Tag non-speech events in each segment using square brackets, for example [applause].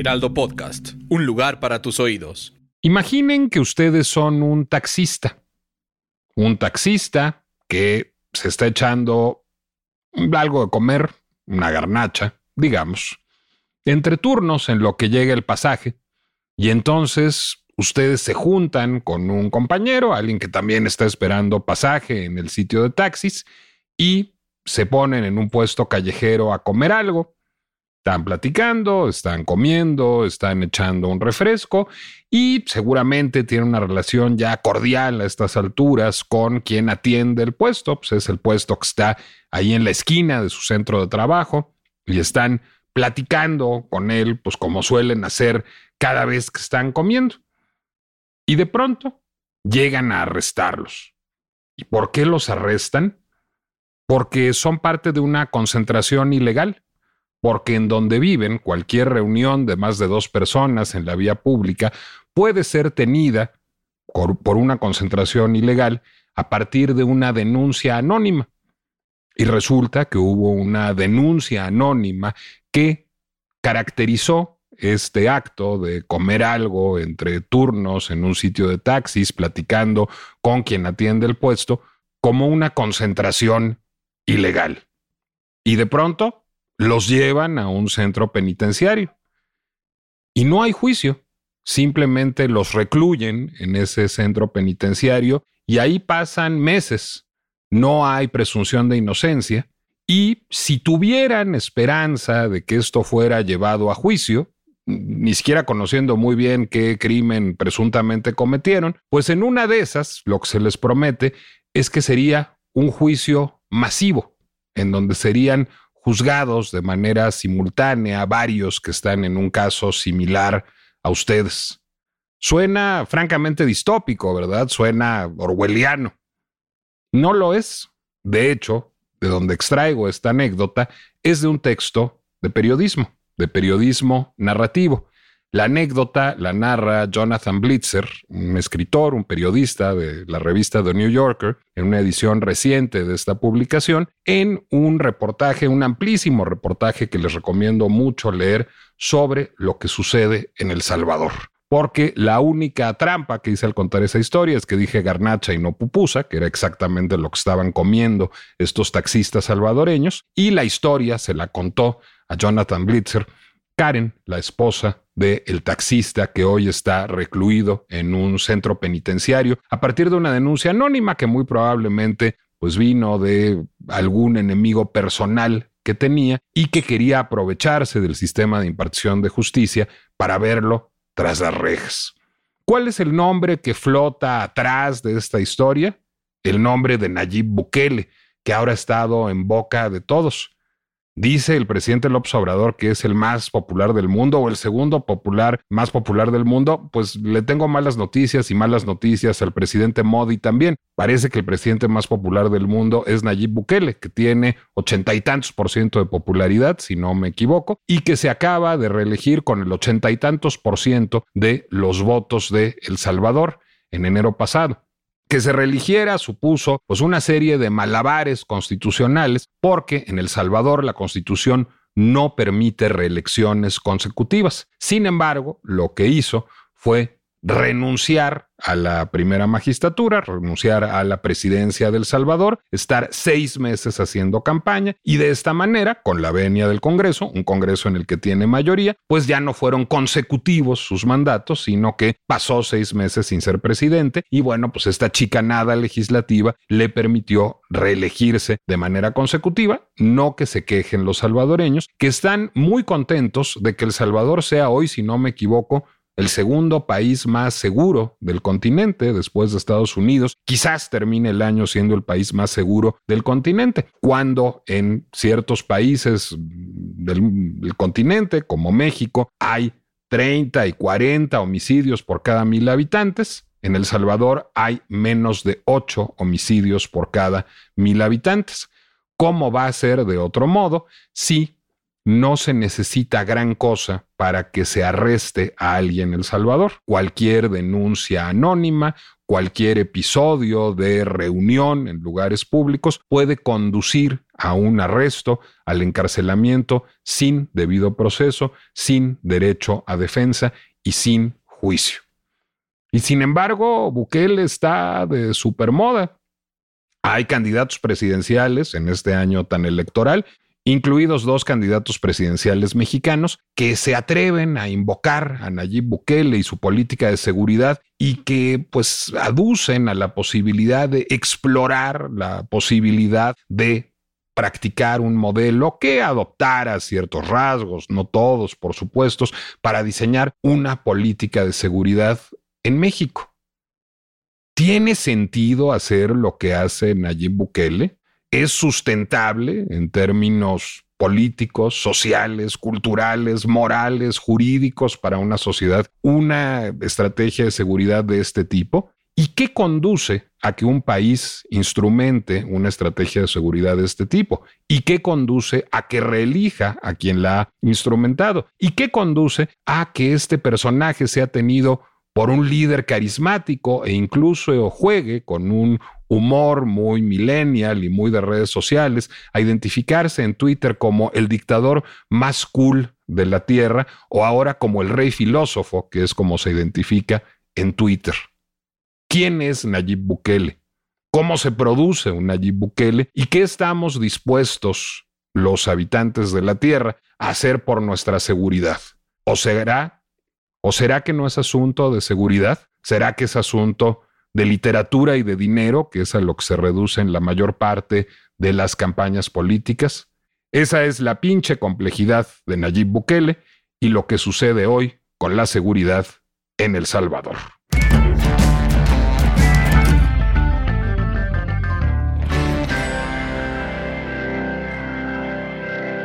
Heraldo Podcast, un lugar para tus oídos. Imaginen que ustedes son un taxista. Un taxista que se está echando algo de comer, una garnacha, digamos, entre turnos en lo que llega el pasaje. Y entonces ustedes se juntan con un compañero, alguien que también está esperando pasaje en el sitio de taxis, y se ponen en un puesto callejero a comer algo. Están platicando, están comiendo, están echando un refresco y seguramente tienen una relación ya cordial a estas alturas con quien atiende el puesto. Pues es el puesto que está ahí en la esquina de su centro de trabajo y están platicando con él, pues como suelen hacer cada vez que están comiendo. Y de pronto llegan a arrestarlos. ¿Y por qué los arrestan? Porque son parte de una concentración ilegal porque en donde viven cualquier reunión de más de dos personas en la vía pública puede ser tenida por, una concentración ilegal a partir de una denuncia anónima. Y resulta que hubo una denuncia anónima que caracterizó este acto de comer algo entre turnos en un sitio de taxis, platicando con quien atiende el puesto, como una concentración ilegal. Y de pronto los llevan a un centro penitenciario. Y no hay juicio, simplemente los recluyen en ese centro penitenciario y ahí pasan meses. No hay presunción de inocencia. Y si tuvieran esperanza de que esto fuera llevado a juicio, ni siquiera conociendo muy bien qué crimen presuntamente cometieron, pues en una de esas lo que se les promete es que sería un juicio masivo, en donde serían juzgados de manera simultánea varios que están en un caso similar a ustedes. Suena francamente distópico, ¿verdad? Suena orwelliano. No lo es. De hecho, de donde extraigo esta anécdota es de un texto de periodismo, de periodismo narrativo. La anécdota la narra Jonathan Blitzer, un escritor, un periodista de la revista The New Yorker, en una edición reciente de esta publicación, en un reportaje, un amplísimo reportaje que les recomiendo mucho leer sobre lo que sucede en El Salvador. Porque la única trampa que hice al contar esa historia es que dije garnacha y no pupusa, que era exactamente lo que estaban comiendo estos taxistas salvadoreños, y la historia se la contó a Jonathan Blitzer Karen, la esposa del el taxista que hoy está recluido en un centro penitenciario a partir de una denuncia anónima que muy probablemente pues vino de algún enemigo personal que tenía y que quería aprovecharse del sistema de impartición de justicia para verlo tras las rejas. ¿Cuál es el nombre que flota atrás de esta historia? El nombre de Nayib Bukele, que ahora ha estado en boca de todos. Dice el presidente López Obrador que es el más popular del mundo o el segundo popular más popular del mundo, pues le tengo malas noticias y malas noticias al presidente Modi también. Parece que el presidente más popular del mundo es Nayib Bukele, que tiene ochenta y tantos por ciento de popularidad, si no me equivoco, y que se acaba de reelegir con el ochenta y tantos por ciento de los votos de El Salvador en enero pasado que se reeligiera supuso pues una serie de malabares constitucionales porque en El Salvador la constitución no permite reelecciones consecutivas. Sin embargo, lo que hizo fue renunciar a la primera magistratura, renunciar a la presidencia del Salvador, estar seis meses haciendo campaña y de esta manera, con la venia del Congreso, un Congreso en el que tiene mayoría, pues ya no fueron consecutivos sus mandatos, sino que pasó seis meses sin ser presidente y bueno, pues esta chicanada legislativa le permitió reelegirse de manera consecutiva, no que se quejen los salvadoreños, que están muy contentos de que El Salvador sea hoy, si no me equivoco, el segundo país más seguro del continente después de Estados Unidos. Quizás termine el año siendo el país más seguro del continente, cuando en ciertos países del, continente, como México, hay 30 y 40 homicidios por cada mil habitantes. En El Salvador hay menos de 8 homicidios por cada mil habitantes. ¿Cómo va a ser de otro modo si no se necesita gran cosa para que se arreste a alguien en El Salvador. Cualquier denuncia anónima, cualquier episodio de reunión en lugares públicos puede conducir a un arresto, al encarcelamiento sin debido proceso, sin derecho a defensa y sin juicio. Y sin embargo, Bukele está de supermoda. Hay candidatos presidenciales en este año tan electoral incluidos dos candidatos presidenciales mexicanos que se atreven a invocar a Nayib Bukele y su política de seguridad y que pues aducen a la posibilidad de explorar la posibilidad de practicar un modelo que adoptara ciertos rasgos, no todos por supuesto, para diseñar una política de seguridad en México. ¿Tiene sentido hacer lo que hace Nayib Bukele? Es sustentable en términos políticos, sociales, culturales, morales, jurídicos para una sociedad una estrategia de seguridad de este tipo? ¿Y qué conduce a que un país instrumente una estrategia de seguridad de este tipo? ¿Y qué conduce a que reelija a quien la ha instrumentado? ¿Y qué conduce a que este personaje sea tenido por un líder carismático e incluso juegue con un humor muy millennial y muy de redes sociales, a identificarse en Twitter como el dictador más cool de la Tierra o ahora como el rey filósofo, que es como se identifica en Twitter. ¿Quién es Nayib Bukele? ¿Cómo se produce un Nayib Bukele? ¿Y qué estamos dispuestos los habitantes de la Tierra a hacer por nuestra seguridad? ¿O será, o será que no es asunto de seguridad? ¿Será que es asunto de literatura y de dinero, que es a lo que se reduce en la mayor parte de las campañas políticas. Esa es la pinche complejidad de Nayib Bukele y lo que sucede hoy con la seguridad en El Salvador.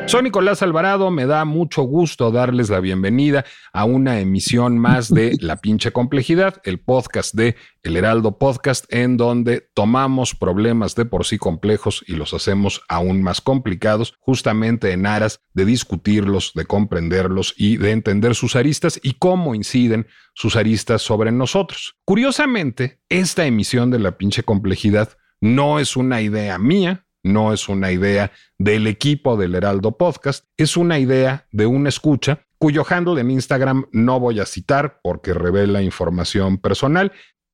Soy Nicolás Alvarado, me da mucho gusto darles la bienvenida a una emisión más de La pinche complejidad, el podcast de El Heraldo Podcast, en donde tomamos problemas de por sí complejos y los hacemos aún más complicados, justamente en aras de discutirlos, de comprenderlos y de entender sus aristas y cómo inciden sus aristas sobre nosotros. Curiosamente, esta emisión de La pinche complejidad no es una idea mía, no es una idea del equipo del Heraldo Podcast, es una idea de una escucha cuyo handle en Instagram no voy a citar porque revela información personal.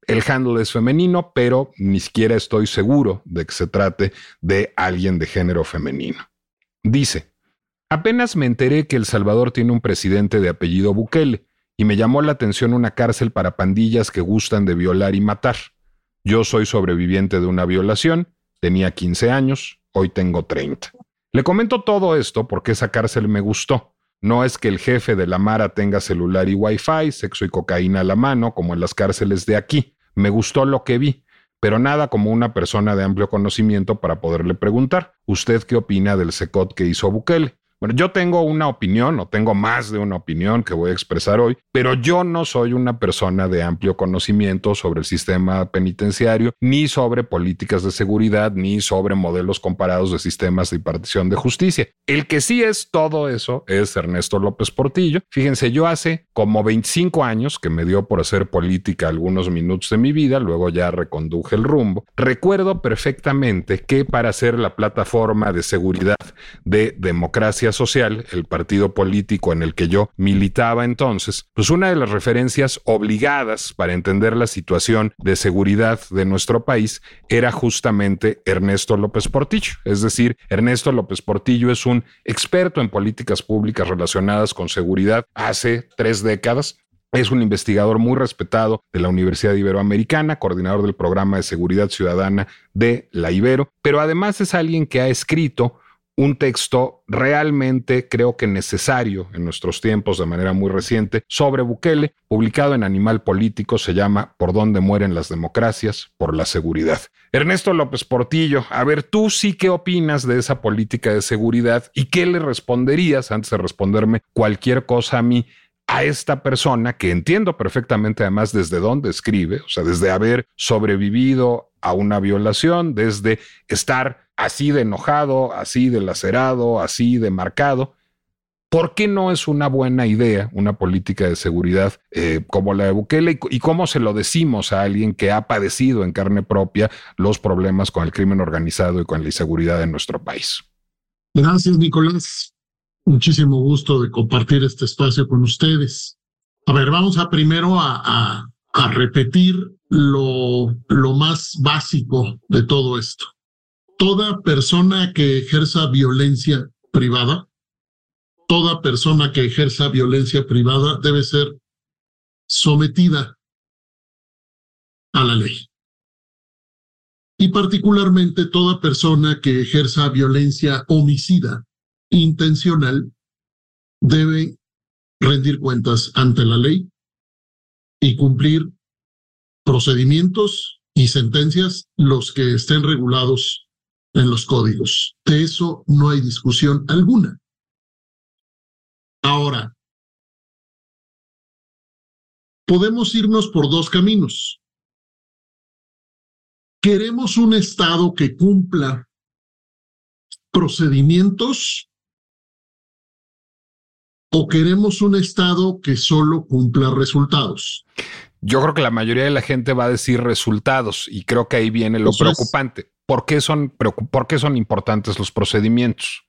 El handle es femenino, pero ni siquiera estoy seguro de que se trate de alguien de género femenino. Dice, apenas me enteré que El Salvador tiene un presidente de apellido Bukele y me llamó la atención una cárcel para pandillas que gustan de violar y matar. Yo soy sobreviviente de una violación Tenía 15 años, hoy tengo 30. Le comento todo esto porque esa cárcel me gustó. No es que el jefe de la Mara tenga celular y wifi, sexo y cocaína a la mano, como en las cárceles de aquí. Me gustó lo que vi, pero nada como una persona de amplio conocimiento para poderle preguntar, ¿usted qué opina del secot que hizo Bukele? Bueno, yo tengo una opinión o tengo más de una opinión que voy a expresar hoy, pero yo no soy una persona de amplio conocimiento sobre el sistema penitenciario, ni sobre políticas de seguridad, ni sobre modelos comparados de sistemas de impartición de justicia. El que sí es todo eso es Ernesto López Portillo. Fíjense, yo hace como 25 años que me dio por hacer política algunos minutos de mi vida, luego ya reconduje el rumbo. Recuerdo perfectamente que para ser la plataforma de seguridad de democracia Social, el partido político en el que yo militaba entonces, pues una de las referencias obligadas para entender la situación de seguridad de nuestro país era justamente Ernesto López Portillo. Es decir, Ernesto López Portillo es un experto en políticas públicas relacionadas con seguridad hace tres décadas. Es un investigador muy respetado de la Universidad Iberoamericana, coordinador del programa de seguridad ciudadana de la Ibero, pero además es alguien que ha escrito un texto realmente creo que necesario en nuestros tiempos de manera muy reciente sobre Bukele, publicado en Animal Político, se llama Por dónde mueren las democracias, por la seguridad. Ernesto López Portillo, a ver, tú sí qué opinas de esa política de seguridad y qué le responderías antes de responderme cualquier cosa a mí a esta persona que entiendo perfectamente además desde dónde escribe, o sea, desde haber sobrevivido a una violación, desde estar así de enojado, así de lacerado, así de marcado. ¿Por qué no es una buena idea una política de seguridad eh, como la de Bukele y, cómo se lo decimos a alguien que ha padecido en carne propia los problemas con el crimen organizado y con la inseguridad en nuestro país? Gracias, Nicolás. Muchísimo gusto de compartir este espacio con ustedes. A ver, vamos a primero a, a repetir lo, lo más básico de todo esto toda persona que ejerza violencia privada, toda persona que ejerza violencia privada debe ser sometida a la ley. Y particularmente toda persona que ejerza violencia homicida intencional debe rendir cuentas ante la ley y cumplir procedimientos y sentencias los que estén regulados en los códigos. De eso no hay discusión alguna. Ahora, podemos irnos por dos caminos. Queremos un Estado que cumpla procedimientos o queremos un Estado que solo cumpla resultados. Yo creo que la mayoría de la gente va a decir resultados y creo que ahí viene lo preocupante. ¿Por qué, son, ¿Por qué son importantes los procedimientos?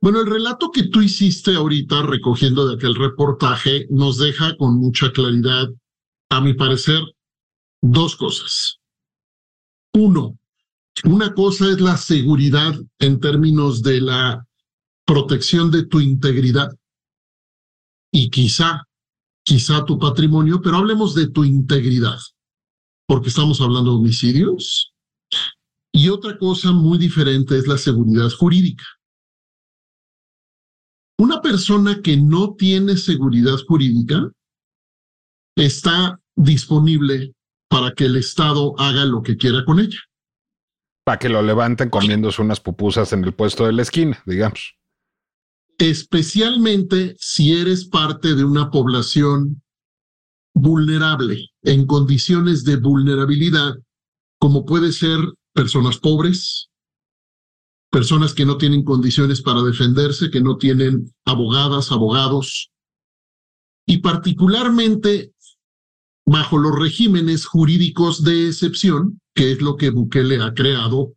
Bueno, el relato que tú hiciste ahorita recogiendo de aquel reportaje nos deja con mucha claridad, a mi parecer, dos cosas. Uno, una cosa es la seguridad en términos de la protección de tu integridad y quizá quizá tu patrimonio, pero hablemos de tu integridad, porque estamos hablando de homicidios. Y otra cosa muy diferente es la seguridad jurídica. Una persona que no tiene seguridad jurídica está disponible para que el Estado haga lo que quiera con ella. Para que lo levanten comiéndose unas pupusas en el puesto de la esquina, digamos especialmente si eres parte de una población vulnerable, en condiciones de vulnerabilidad, como puede ser personas pobres, personas que no tienen condiciones para defenderse, que no tienen abogadas, abogados, y particularmente bajo los regímenes jurídicos de excepción, que es lo que Bukele ha creado,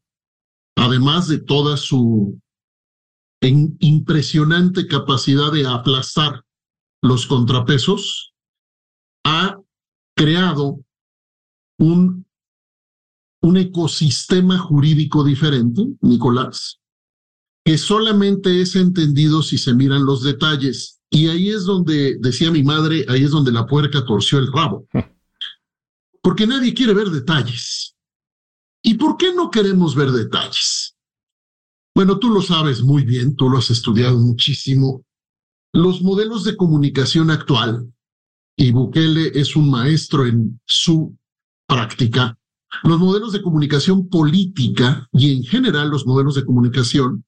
además de toda su en impresionante capacidad de aplastar los contrapesos, ha creado un, un ecosistema jurídico diferente, Nicolás, que solamente es entendido si se miran los detalles. Y ahí es donde, decía mi madre, ahí es donde la puerca torció el rabo. [laughs] Porque nadie quiere ver detalles. ¿Y por qué no queremos ver detalles? Bueno, tú lo sabes muy bien, tú lo has estudiado muchísimo. Los modelos de comunicación actual, y Bukele es un maestro en su práctica, los modelos de comunicación política y en general los modelos de comunicación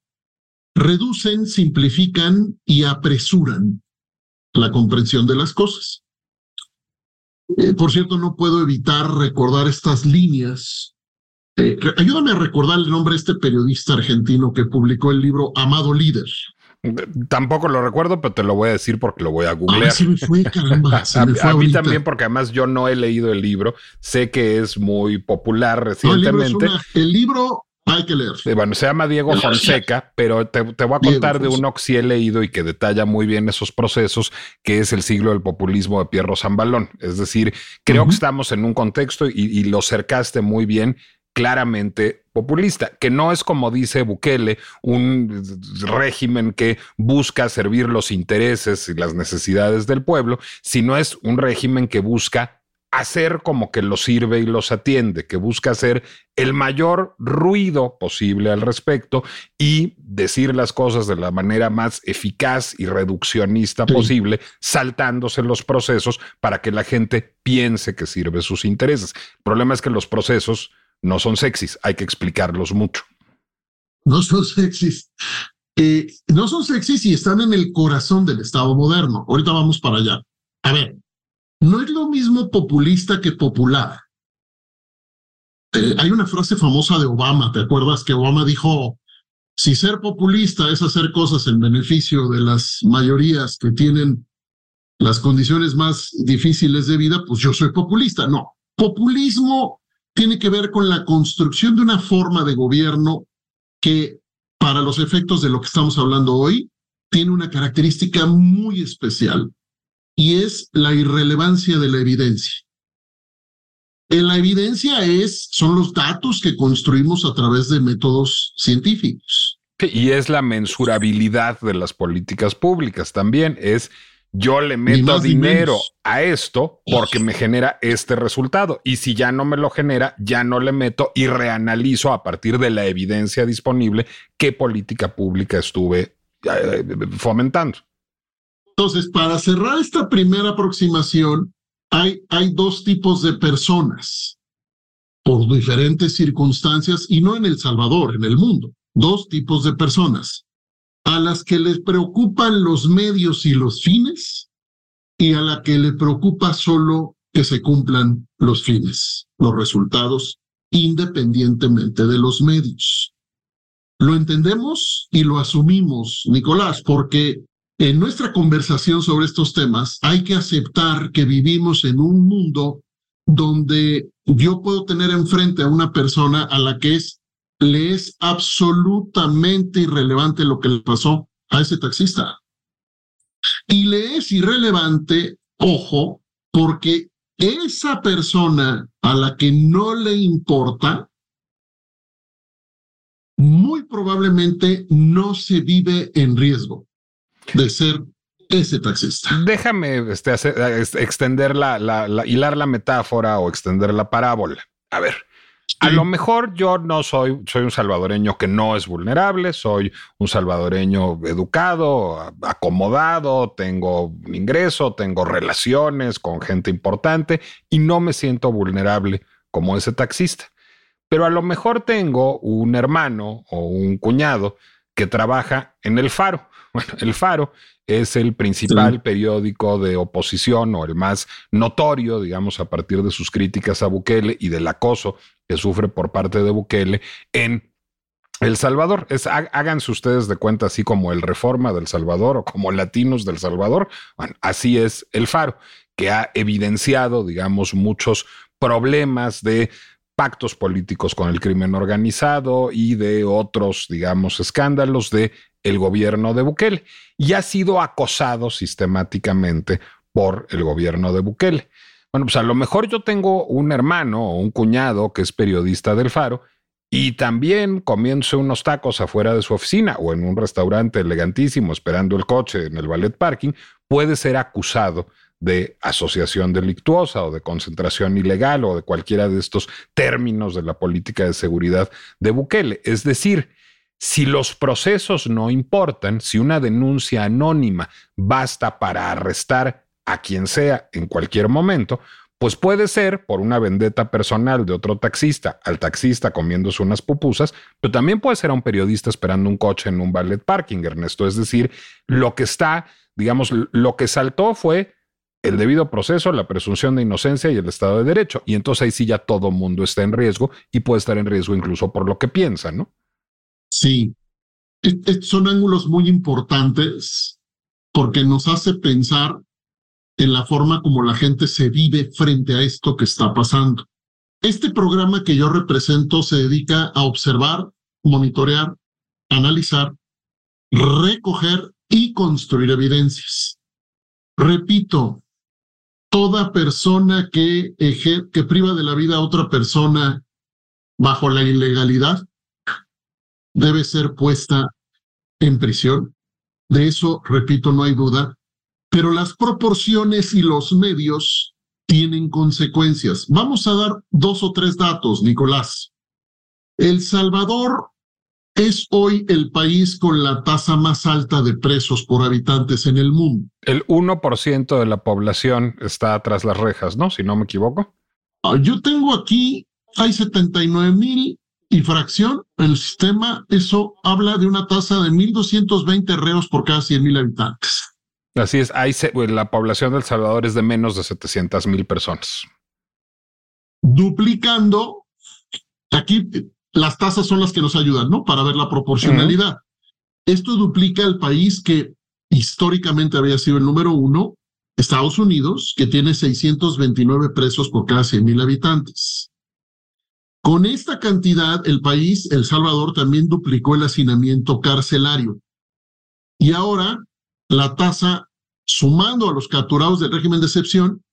reducen, simplifican y apresuran la comprensión de las cosas. Eh, por cierto, no puedo evitar recordar estas líneas eh, ayúdame a recordar el nombre de este periodista argentino que publicó el libro Amado Líder. Tampoco lo recuerdo, pero te lo voy a decir porque lo voy a googlear. me fue, caramba. [laughs] a, mí también, porque además yo no he leído el libro. Sé que es muy popular recientemente. el, libro hay que leer. bueno, se llama Diego Fonseca, pero te, voy a contar de uno que sí he leído y que detalla muy bien esos procesos, que es el siglo del populismo de Pierro Zambalón. Es decir, creo que estamos en un contexto y, y lo cercaste muy bien claramente populista, que no es como dice Bukele, un régimen que busca servir los intereses y las necesidades del pueblo, sino es un régimen que busca hacer como que los sirve y los atiende, que busca hacer el mayor ruido posible al respecto y decir las cosas de la manera más eficaz y reduccionista posible, saltándose los procesos para que la gente piense que sirve sus intereses. El problema es que los procesos no son sexys, hay que explicarlos mucho. No son sexys. Eh, no son sexys y están en el corazón del Estado moderno. Ahorita vamos para allá. A ver, no es lo mismo populista que popular. Eh, hay una frase famosa de Obama, ¿te acuerdas que Obama dijo, si ser populista es hacer cosas en beneficio de las mayorías que tienen las condiciones más difíciles de vida, pues yo soy populista. No, populismo tiene que ver con la construcción de una forma de gobierno que para los efectos de lo que estamos hablando hoy tiene una característica muy especial y es la irrelevancia de la evidencia. En la evidencia es, son los datos que construimos a través de métodos científicos. Y es la mensurabilidad de las políticas públicas también. Es yo le meto dinero a esto porque me genera este resultado. Y si ya no me lo genera, ya no le meto y reanalizo a partir de la evidencia disponible qué política pública estuve eh, fomentando. Entonces, para cerrar esta primera aproximación, hay, hay dos tipos de personas por diferentes circunstancias y no en El Salvador, en el mundo. Dos tipos de personas a las que les preocupan los medios y los fines y a la que le preocupa solo que se cumplan los fines, los resultados, independientemente de los medios. Lo entendemos y lo asumimos, Nicolás, porque en nuestra conversación sobre estos temas hay que aceptar que vivimos en un mundo donde yo puedo tener enfrente a una persona a la que es, le es absolutamente irrelevante lo que le pasó a ese taxista. Y le es irrelevante, ojo, porque esa persona a la que no le importa, muy probablemente no se vive en riesgo de ser ese taxista. Déjame este, extender la, la, hilar la metáfora o extender la parábola. A ver, a lo mejor yo no soy, soy un salvadoreño que no es vulnerable, soy un salvadoreño educado, acomodado, tengo un ingreso, tengo relaciones con gente importante y no me siento vulnerable como ese taxista. Pero a lo mejor tengo un hermano o un cuñado que trabaja en el faro [laughs] bueno, El Faro es el principal periódico de oposición o el más notorio, digamos, a partir de sus críticas a Bukele y del acoso que sufre por parte de Bukele en El Salvador. Es, háganse ustedes de cuenta así como el Reforma del Salvador o como Latinos del Salvador. Bueno, así es El Faro, que ha evidenciado, digamos, muchos problemas de pactos políticos con el crimen organizado y de otros, digamos, escándalos de el gobierno de Bukele y ha sido acosado sistemáticamente por el gobierno de Bukele. Bueno, pues a lo mejor yo tengo un hermano o un cuñado que es periodista del Faro y también comienza unos tacos afuera de su oficina o en un restaurante elegantísimo esperando el coche en el ballet parking, puede ser acusado de asociación delictuosa o de concentración ilegal o de cualquiera de estos términos de la política de seguridad de Bukele. Es decir, si los procesos no importan, si una denuncia anónima basta para arrestar a quien sea en cualquier momento, pues puede ser por una vendetta personal de otro taxista al taxista comiéndose unas pupusas, pero también puede ser a un periodista esperando un coche en un ballet parking, Ernesto. Es decir, lo que está, digamos, lo que saltó fue el debido proceso, la presunción de inocencia y el Estado de Derecho. Y entonces ahí sí ya todo mundo está en riesgo y puede estar en riesgo incluso por lo que piensa, ¿no? Sí, son ángulos muy importantes porque nos hace pensar en la forma como la gente se vive frente a esto que está pasando. Este programa que yo represento se dedica a observar, monitorear, analizar, recoger y construir evidencias. Repito, toda persona que, que priva de la vida a otra persona bajo la ilegalidad debe ser puesta en prisión. De eso, repito, no hay duda. Pero las proporciones y los medios tienen consecuencias. Vamos a dar dos o tres datos, Nicolás. El Salvador es hoy el país con la tasa más alta de presos por habitantes en el mundo. El 1% de la población está tras las rejas, ¿no? Si no me equivoco. Ah, yo tengo aquí, hay 79 mil y fracción en el sistema. Eso habla de una tasa de 1.220 reos por cada 100 mil habitantes. Así es, hay, la población de El Salvador es de menos de 700 mil personas. Duplicando, aquí las tasas son las que nos ayudan, ¿no? Para ver la proporcionalidad. Esto duplica el país que históricamente había sido el número uno, Estados Unidos, que tiene 629 presos por cada 100 mil habitantes. Con esta cantidad, el país, El Salvador, también duplicó el hacinamiento carcelario. Y ahora la tasa, sumando a los capturados del régimen de excepción,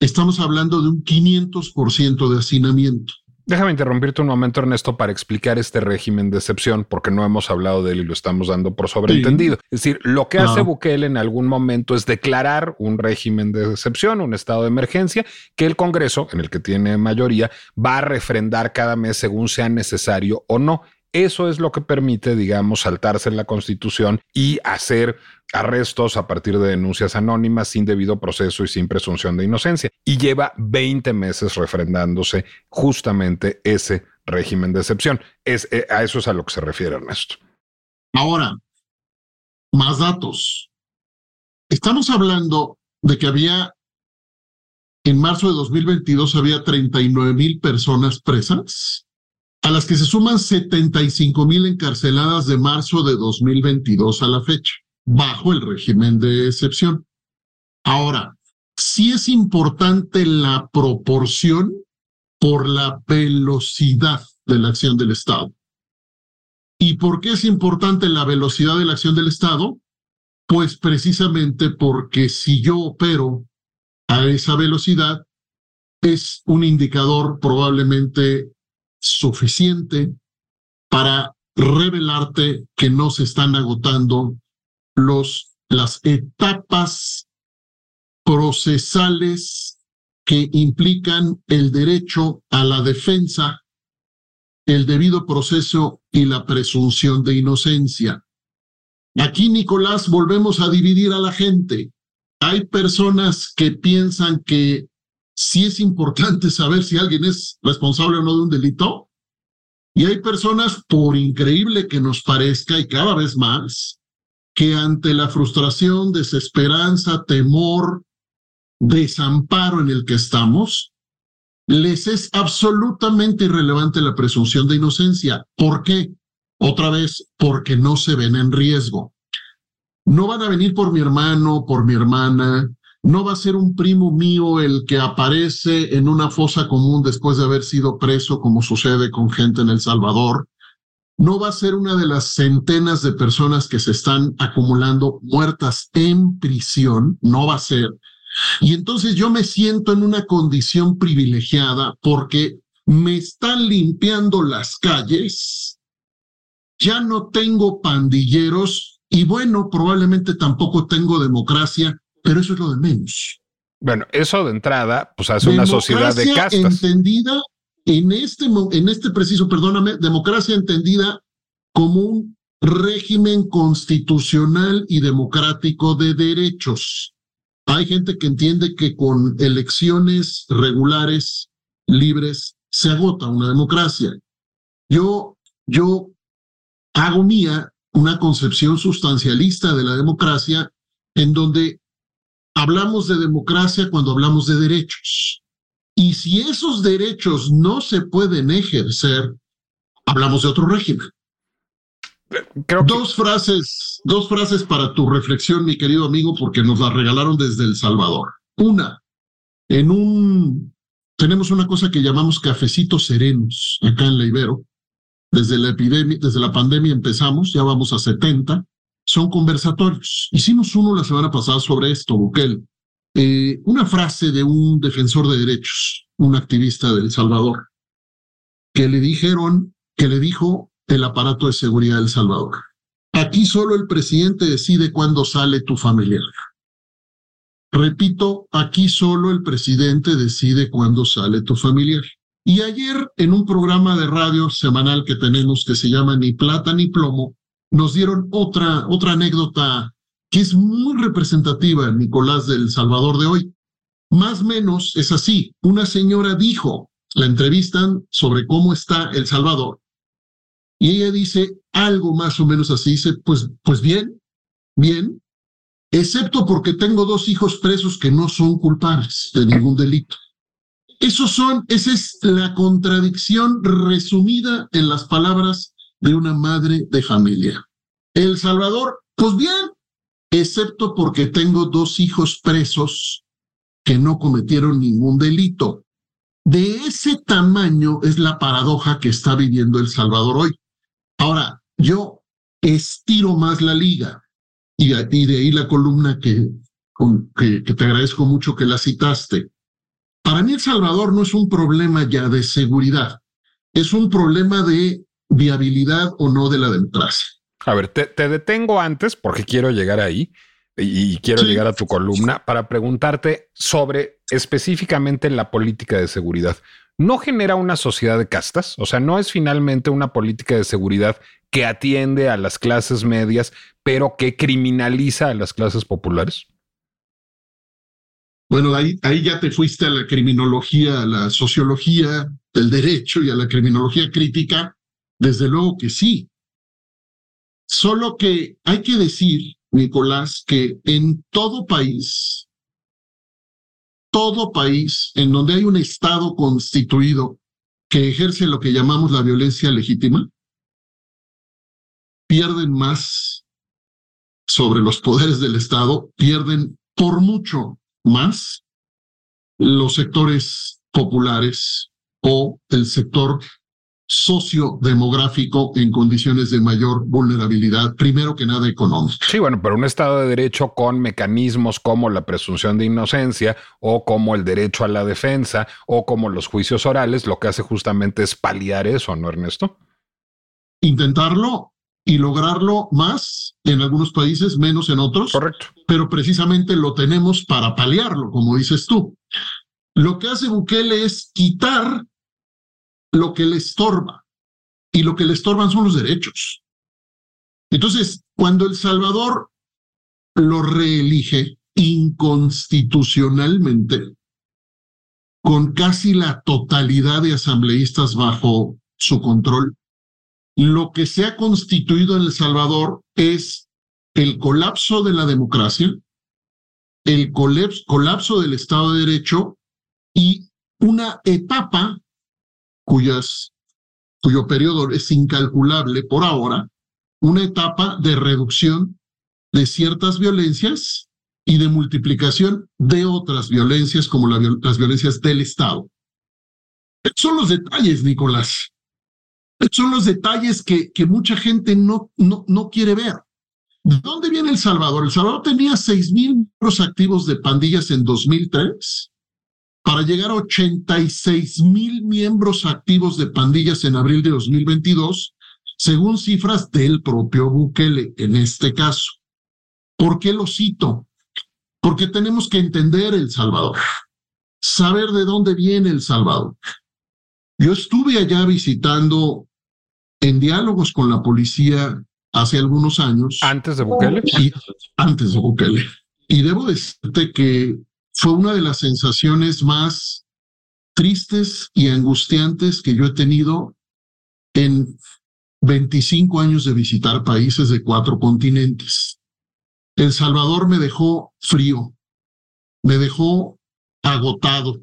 estamos hablando de un 500% de hacinamiento. Déjame interrumpirte un momento, Ernesto, para explicar este régimen de excepción, porque no hemos hablado de él y lo estamos dando por sobreentendido. Es decir, lo que hace Bukele en algún momento es declarar un régimen de excepción, un estado de emergencia, que el Congreso, en el que tiene mayoría, va a refrendar cada mes según sea necesario o no. Eso es lo que permite, digamos, saltarse en la Constitución y hacer arrestos a partir de denuncias anónimas sin debido proceso y sin presunción de inocencia. Y lleva 20 meses refrendándose justamente ese régimen de excepción. Eh, a eso es a lo que se refiere Ernesto. Ahora, más datos. Estamos hablando de que había, en marzo de 2022, había 39 mil personas presas a las que se suman 75 mil encarceladas de marzo de 2022 a la fecha, bajo el régimen de excepción. Ahora, sí es importante la proporción por la velocidad de la acción del Estado. ¿Y por qué es importante la velocidad de la acción del Estado? Pues precisamente porque si yo opero a esa velocidad, es un indicador probablemente suficiente para revelarte que no se están agotando los, las etapas procesales que implican el derecho a la defensa, el debido proceso y la presunción de inocencia. Aquí, Nicolás, volvemos a dividir a la gente. Hay personas que piensan que sí es importante saber si alguien es responsable o no de un delito. Y hay personas, por increíble que nos parezca, y cada vez más, que ante la frustración, desesperanza, temor, desamparo en el que estamos, les es absolutamente irrelevante la presunción de inocencia. ¿Por qué? Otra vez, porque no se ven en riesgo. No van a venir por mi hermano, por mi hermana, no va a ser un primo mío el que aparece en una fosa común después de haber sido preso, como sucede con gente en El Salvador. No va a ser una de las centenas de personas que se están acumulando muertas en prisión, no va a ser. Y entonces yo me siento en una condición privilegiada porque me están limpiando las calles, ya no tengo pandilleros y bueno, probablemente tampoco tengo democracia pero eso es lo de menos. Bueno, eso de entrada, pues hace una sociedad de castas. Entendida en este, en este preciso, perdóname, democracia entendida como un régimen constitucional y democrático de derechos. Hay gente que entiende que con elecciones regulares, libres, se agota una democracia. Yo, yo hago mía una concepción sustancialista de la democracia en donde hablamos de democracia cuando hablamos de derechos. Y si esos derechos no se pueden ejercer, hablamos de otro régimen. Dos frases, dos frases para tu reflexión, mi querido amigo, porque nos las regalaron desde El Salvador. Una, en un tenemos una cosa que llamamos cafecitos serenos acá en la Ibero. Desde la epidemia, desde la pandemia empezamos, ya vamos a 70 son conversatorios. Hicimos uno la semana pasada sobre esto, Bukele. Eh, una frase de un defensor de derechos, un activista de El Salvador, que le dijeron, que le dijo el aparato de seguridad de El Salvador. Aquí solo el presidente decide cuándo sale tu familiar. Repito, aquí solo el presidente decide cuándo sale tu familiar. Y ayer, en un programa de radio semanal que tenemos que se llama Ni Plata ni Plomo, nos dieron otra, otra anécdota que es muy representativa, Nicolás, del Salvador de hoy. Más menos es así. Una señora dijo, la entrevistan sobre cómo está El Salvador, y ella dice algo más o menos así, dice, pues, pues bien, bien, excepto porque tengo dos hijos presos que no son culpables de ningún delito. Esos son, esa es la contradicción resumida en las palabras de una madre de familia. El Salvador, pues bien, excepto porque tengo dos hijos presos que no cometieron ningún delito. De ese tamaño es la paradoja que está viviendo El Salvador hoy. Ahora, yo estiro más la liga y, de ahí la columna que, que, que te agradezco mucho que la citaste. Para mí El Salvador no es un problema ya de seguridad, es un problema de viabilidad o no de la democracia. A ver, te, detengo antes porque quiero llegar ahí y, quiero llegar a tu columna para preguntarte sobre específicamente la política de seguridad. ¿No genera una sociedad de castas? O sea, ¿no es finalmente una política de seguridad que atiende a las clases medias, pero que criminaliza a las clases populares? Bueno, ahí, ahí ya te fuiste a la criminología, a la sociología del derecho y a la criminología crítica. Desde luego que sí. Solo que hay que decir, Nicolás, que en todo país, todo país en donde hay un Estado constituido que ejerce lo que llamamos la violencia legítima, pierden más sobre los poderes del Estado, pierden por mucho más los sectores populares o el sector sociodemográfico en condiciones de mayor vulnerabilidad, primero que nada económica. Sí, bueno, pero un Estado de Derecho con mecanismos como la presunción de inocencia o como el derecho a la defensa o como los juicios orales, lo que hace justamente es paliar eso, ¿no, Ernesto? Intentarlo y lograrlo más en algunos países, menos en otros. Correcto. Pero precisamente lo tenemos para paliarlo, como dices tú. Lo que hace Bukele es quitar lo que le estorba. Y lo que le estorban son los derechos. Entonces, cuando El Salvador lo reelige inconstitucionalmente, con casi la totalidad de asambleístas bajo su control, lo que se ha constituido en El Salvador es el colapso de la democracia, el colapso del Estado de Derecho y una etapa cuyas, cuyo periodo es incalculable por ahora, una etapa de reducción de ciertas violencias y de multiplicación de otras violencias como las violencias del Estado. Son los detalles, Nicolás. Son los detalles que, que mucha gente no, no, no quiere ver. ¿De dónde viene El Salvador? El Salvador tenía 6.000 miembros activos de pandillas en 2003 para llegar a 86 mil miembros activos de pandillas en abril de 2022, según cifras del propio Bukele en este caso. ¿Por qué lo cito? Porque tenemos que entender El Salvador, saber de dónde viene El Salvador. Yo estuve allá visitando en diálogos con la policía hace algunos años. Antes de Bukele. antes de Bukele. Y debo decirte que fue una de las sensaciones más tristes y angustiantes que yo he tenido en 25 años de visitar países de cuatro continentes. El Salvador me dejó frío, me dejó agotado,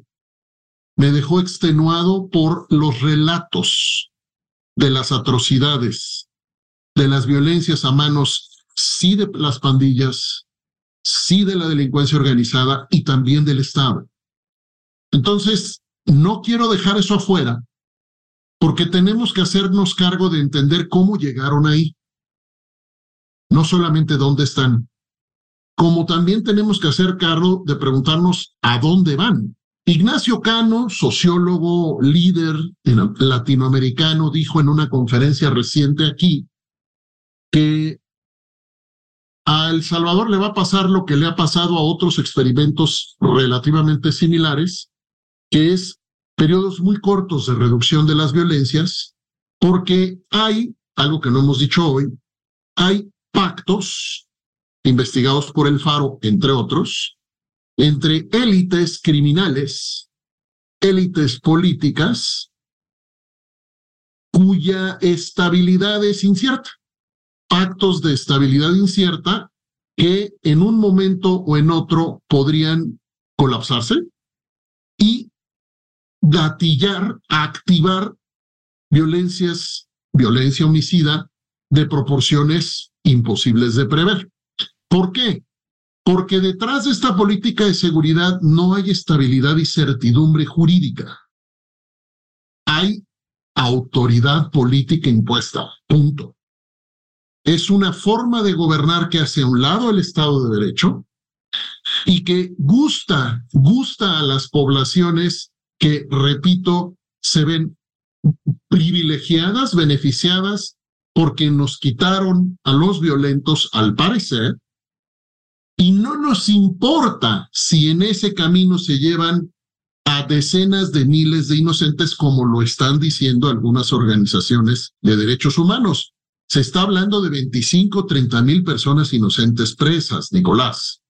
me dejó extenuado por los relatos de las atrocidades, de las violencias a manos, sí de las pandillas, sí de la delincuencia organizada y también del Estado. Entonces, no quiero dejar eso afuera porque tenemos que hacernos cargo de entender cómo llegaron ahí. No solamente dónde están, como también tenemos que hacer cargo de preguntarnos a dónde van. Ignacio Cano, sociólogo, líder latinoamericano, dijo en una conferencia reciente aquí que a El Salvador le va a pasar lo que le ha pasado a otros experimentos relativamente similares, que es periodos muy cortos de reducción de las violencias, porque hay, algo que no hemos dicho hoy, hay pactos investigados por el Faro, entre otros, entre élites criminales, élites políticas, cuya estabilidad es incierta. Pactos de estabilidad incierta que en un momento o en otro podrían colapsarse y gatillar, activar violencias, violencia homicida de proporciones imposibles de prever. ¿Por qué? Porque detrás de esta política de seguridad no hay estabilidad y certidumbre jurídica. Hay autoridad política impuesta. Punto. Es una forma de gobernar que hace a un lado el Estado de Derecho y que gusta, gusta a las poblaciones que, repito, se ven privilegiadas, beneficiadas, porque nos quitaron a los violentos, al parecer, y no nos importa si en ese camino se llevan a decenas de miles de inocentes, como lo están diciendo algunas organizaciones de derechos humanos. Se está hablando de 25, 30 mil personas inocentes presas, Nicolás.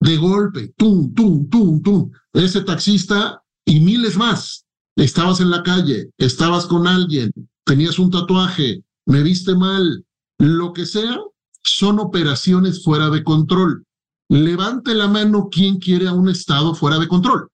De golpe, tum, tum, tum, tum. Ese taxista y miles más. Estabas en la calle, estabas con alguien, tenías un tatuaje, me viste mal, lo que sea, son operaciones fuera de control. Levante la mano quien quiere a un Estado fuera de control.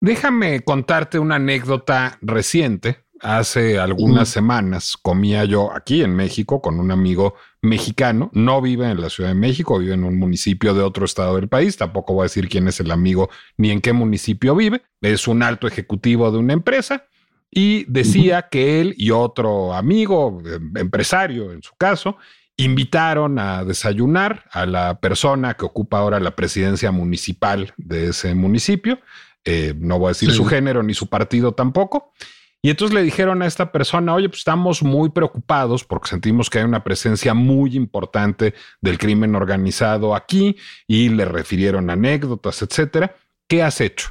Déjame contarte una anécdota reciente. Hace algunas semanas comía yo aquí en México con un amigo mexicano. No vive en la Ciudad de México, vive en un municipio de otro estado del país. Tampoco voy a decir quién es el amigo ni en qué municipio vive. Es un alto ejecutivo de una empresa y decía que él y otro amigo, em, empresario en su caso, invitaron a desayunar a la persona que ocupa ahora la presidencia municipal de ese municipio. Eh, no voy a decir su género ni su partido tampoco. Y entonces le dijeron a esta persona, oye, pues estamos muy preocupados porque sentimos que hay una presencia muy importante del crimen organizado aquí y le refirieron anécdotas, etcétera. ¿Qué has hecho?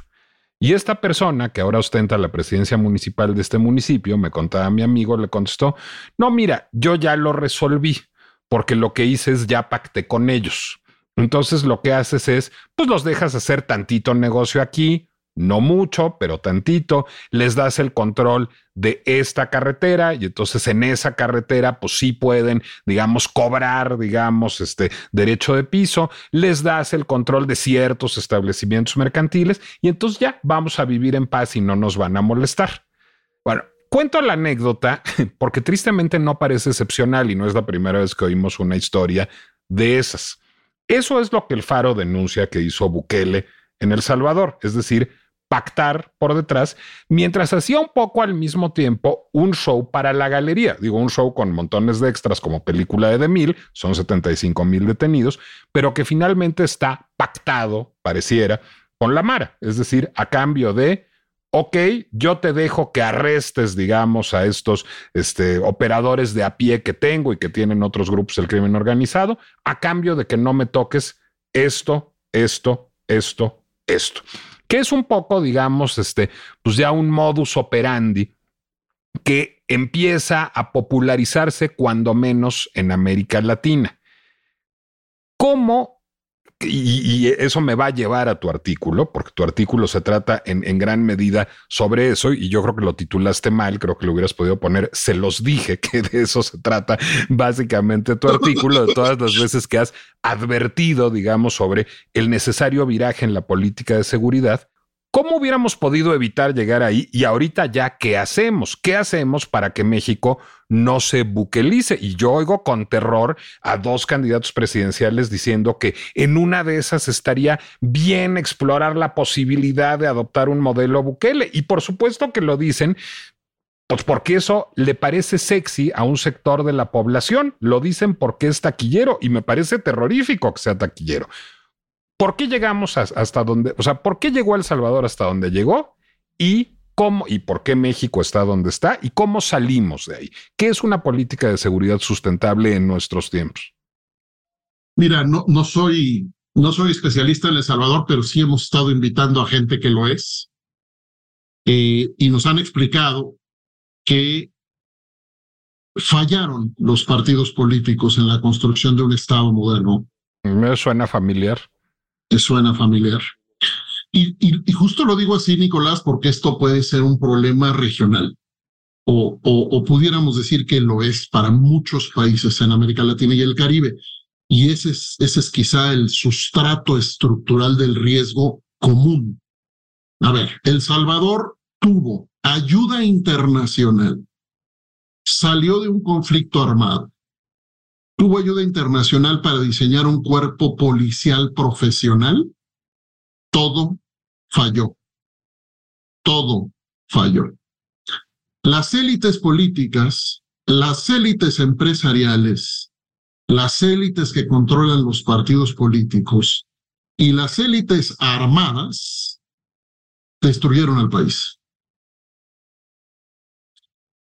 Y esta persona que ahora ostenta la presidencia municipal de este municipio, me contaba mi amigo, le contestó, no, mira, yo ya lo resolví porque lo que hice es ya pacté con ellos. Entonces lo que haces es, pues los dejas hacer tantito negocio aquí, no mucho, pero tantito, les das el control de esta carretera y entonces en esa carretera pues sí pueden, digamos, cobrar, digamos, este derecho de piso, les das el control de ciertos establecimientos mercantiles y entonces ya vamos a vivir en paz y no nos van a molestar. Bueno, cuento la anécdota [laughs] porque tristemente no parece excepcional y no es la primera vez que oímos una historia de esas. Eso es lo que el Faro denuncia que hizo Bukele en El Salvador, es decir, pactar por detrás, mientras hacía un poco al mismo tiempo un show para la galería. Digo, un show con montones de extras como película de, de mil, son 75 mil detenidos, pero que finalmente está pactado, pareciera, con la Mara. Es decir, a cambio de, ok, yo te dejo que arrestes, digamos, a estos este, operadores de a pie que tengo y que tienen otros grupos del crimen organizado, a cambio de que no me toques esto, esto, esto, esto que es un poco, digamos, este, pues ya un modus operandi que empieza a popularizarse cuando menos en América Latina. ¿Cómo y, eso me va a llevar a tu artículo, porque tu artículo se trata en, en, gran medida sobre eso, y yo creo que lo titulaste mal, creo que lo hubieras podido poner, se los dije que de eso se trata básicamente tu artículo, de todas las veces que has advertido, digamos, sobre el necesario viraje en la política de seguridad ¿Cómo hubiéramos podido evitar llegar ahí? Y ahorita ya, ¿qué hacemos? ¿Qué hacemos para que México no se buquelice? Y yo oigo con terror a dos candidatos presidenciales diciendo que en una de esas estaría bien explorar la posibilidad de adoptar un modelo Bukele. Y por supuesto que lo dicen pues porque eso le parece sexy a un sector de la población. Lo dicen porque es taquillero y me parece terrorífico que sea taquillero. ¿Por qué llegamos hasta donde, o sea, por qué llegó El Salvador hasta donde llegó y cómo y por qué México está donde está y cómo salimos de ahí? ¿Qué es una política de seguridad sustentable en nuestros tiempos? Mira, no, no soy, no soy especialista en El Salvador, pero sí hemos estado invitando a gente que lo es. Eh, y nos han explicado que fallaron los partidos políticos en la construcción de un Estado moderno. Me suena familiar. Te suena familiar. Y, justo lo digo así, Nicolás, porque esto puede ser un problema regional. O, o, o, pudiéramos decir que lo es para muchos países en América Latina y el Caribe. Y ese es, ese es quizá el sustrato estructural del riesgo común. A ver, El Salvador tuvo ayuda internacional, salió de un conflicto armado, tuvo ayuda internacional para diseñar un cuerpo policial profesional, todo falló. Todo falló. Las élites políticas, las élites empresariales, las élites que controlan los partidos políticos y las élites armadas destruyeron al país.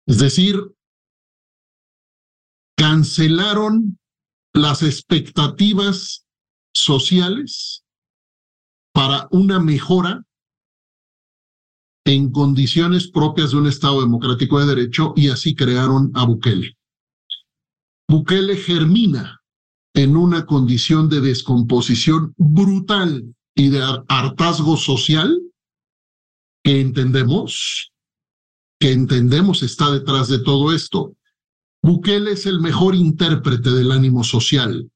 Es decir, cancelaron las expectativas sociales para una mejora en condiciones propias de un Estado democrático de derecho y así crearon a Bukele. Bukele germina en una condición de descomposición brutal y de hartazgo social que entendemos, que entendemos está detrás de todo esto. Bukele es el mejor intérprete del ánimo social.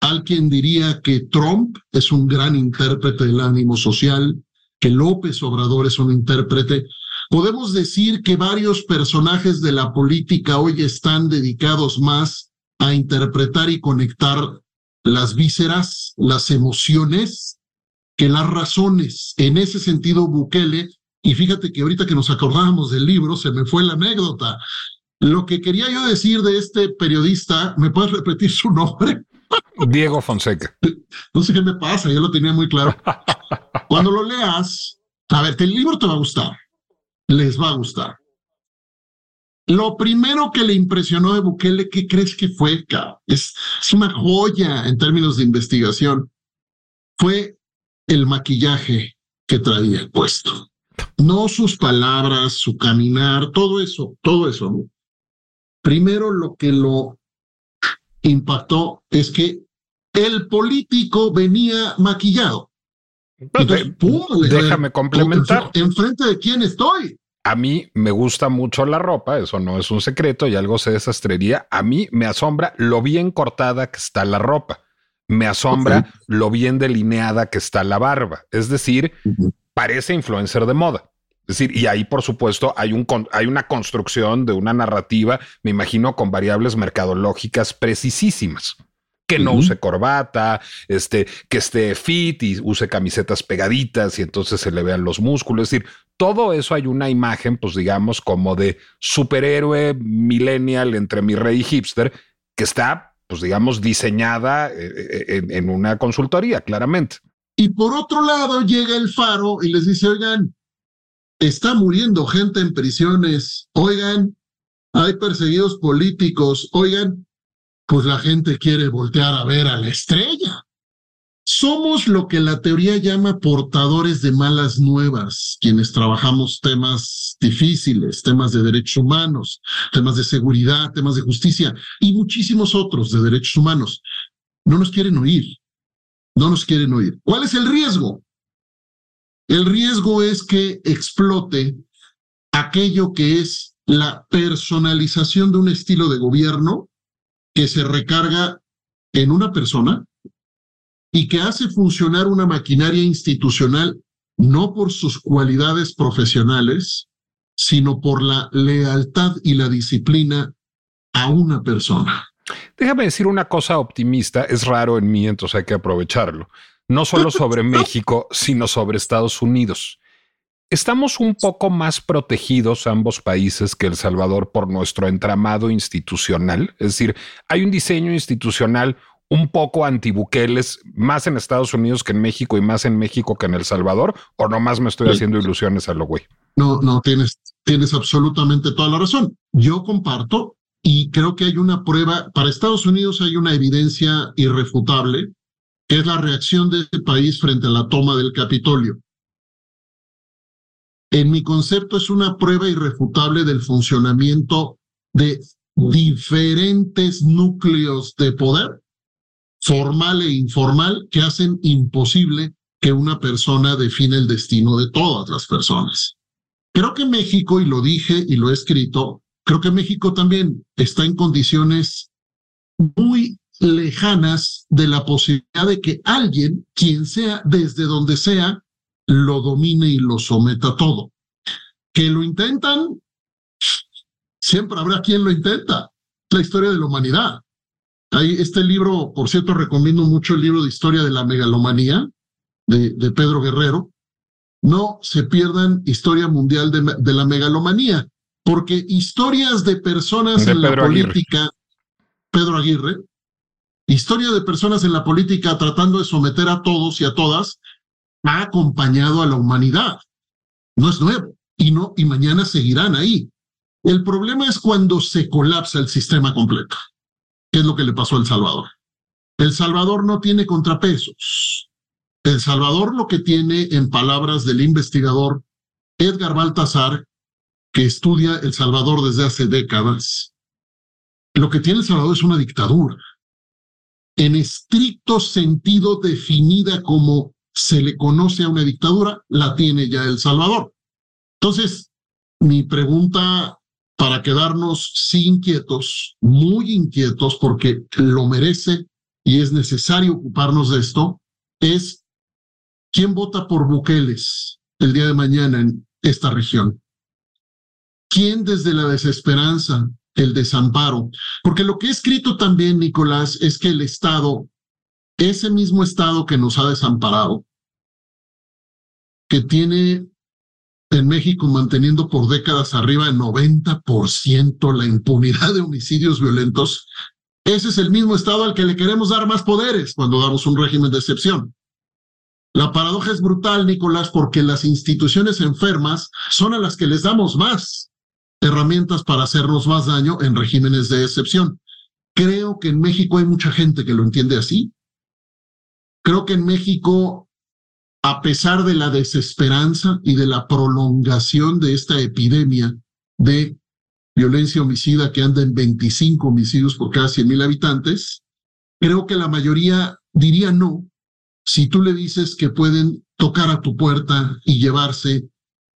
Alguien diría que Trump es un gran intérprete del ánimo social, que López Obrador es un intérprete, Podemos decir que varios personajes de la política hoy están dedicados más a interpretar y conectar las vísceras, las emociones, que las razones. En ese sentido, Bukele, y fíjate que ahorita que nos acordábamos del libro, se me fue la anécdota. Lo que quería yo decir de este periodista, ¿me puedes repetir su nombre? Diego Fonseca. No sé qué me pasa, yo lo tenía muy claro. Cuando lo leas, a ver, el libro te va a gustar les va a gustar. Lo primero que le impresionó de Bukele, ¿qué crees que fue? Es, es una joya en términos de investigación. Fue el maquillaje que traía puesto. No sus palabras, su caminar, todo eso, todo eso. Primero lo que lo impactó es que el político venía maquillado. Déjame complementar. ¿Enfrente de quién estoy? A mí me gusta mucho la ropa, eso no es un secreto y algo se desastrería. A mmí me asombra lo bien cortada que está la ropa. Me asombra lo bien delineada que está la barba. Es decir, parece influencer de moda. Es decir, y ahí, por supuesto, hay, un, hay una construcción de una narrativa, me imagino, con variables mercadológicas precisísimas que no use corbata, este, que esté fit y use camisetas pegaditas y entonces se le vean los músculos. Es decir, todo eso hay una imagen, pues digamos, como de superhéroe millennial entre mi rey y hipster, que está, pues digamos, diseñada eh, eh, en, en una consultoría, claramente. Y por otro lado llega el faro y les dice, oigan, está muriendo gente en prisiones, oigan, hay perseguidos políticos, oigan, pues la gente quiere voltear a ver a la estrella. Somos lo que la teoría llama portadores de malas nuevas, quienes trabajamos temas difíciles, temas de derechos humanos, temas de seguridad, temas de justicia y muchísimos otros de derechos humanos. No nos quieren oír, no nos quieren oír. ¿Cuál es el riesgo? El riesgo es que explote aquello que es la personalización de un estilo de gobierno que se recarga en una persona y que hace funcionar una maquinaria institucional no por sus cualidades profesionales, sino por la lealtad y la disciplina a una persona. Déjame decir una cosa optimista, es raro en mí, entonces hay que aprovecharlo. No solo sobre México, sino sobre Estados Unidos. Estamos un poco más protegidos ambos países que El Salvador por nuestro entramado institucional. Es decir, hay un diseño institucional un poco antibuqueles, más en Estados Unidos que en México y más en México que en El Salvador, o nomás me estoy haciendo ilusiones a lo güey. No, no, tienes, tienes absolutamente toda la razón. Yo comparto y creo que hay una prueba, para Estados Unidos hay una evidencia irrefutable, es la reacción de este país frente a la toma del Capitolio. En mi concepto es una prueba irrefutable del funcionamiento de diferentes núcleos de poder, formal e informal, que hacen imposible que una persona define el destino de todas las personas. Creo que México, y lo dije y lo he escrito, creo que México también está en condiciones muy lejanas de la posibilidad de que alguien, quien sea, desde donde sea, lo domine y lo someta todo. Que lo intentan, siempre habrá quien lo intenta. la historia de la humanidad. Hay este libro, por cierto, recomiendo mucho el libro de historia de la megalomanía de, de Pedro Guerrero. No se pierdan historia mundial de, de la megalomanía, porque historias de personas en la política, Pedro Aguirre, historia de personas en la política tratando de someter a todos y a todas, ha acompañado a la humanidad. No es nuevo y no y mañana seguirán ahí. El problema es cuando se colapsa el sistema completo. ¿Qué es lo que le pasó a El Salvador? El Salvador no tiene contrapesos. El Salvador lo que tiene, en palabras del investigador Edgar Baltasar, que estudia El Salvador desde hace décadas, lo que tiene El Salvador es una dictadura, en estricto sentido definida como se le conoce a una dictadura, la tiene ya El Salvador. Entonces, mi pregunta para quedarnos sí inquietos, muy inquietos, porque lo merece y es necesario ocuparnos de esto, es quién vota por Bukeles el día de mañana en esta región. ¿Quién desde la desesperanza, el desamparo? Porque lo que he escrito también, Nicolás, es que el Estado, ese mismo Estado que nos ha desamparado, que tiene en México manteniendo por décadas arriba del 90% la impunidad de homicidios violentos, ese es el mismo Estado al que le queremos dar más poderes cuando damos un régimen de excepción. La paradoja es brutal, Nicolás, porque las instituciones enfermas son a las que les damos más herramientas para hacernos más daño en regímenes de excepción. Creo que en México hay mucha gente que lo entiende así. Creo que en México a pesar de la desesperanza y de la prolongación de esta epidemia de violencia homicida que anda en 25 homicidios por cada 100 mil habitantes, creo que la mayoría diría no si tú le dices que pueden tocar a tu puerta y llevarse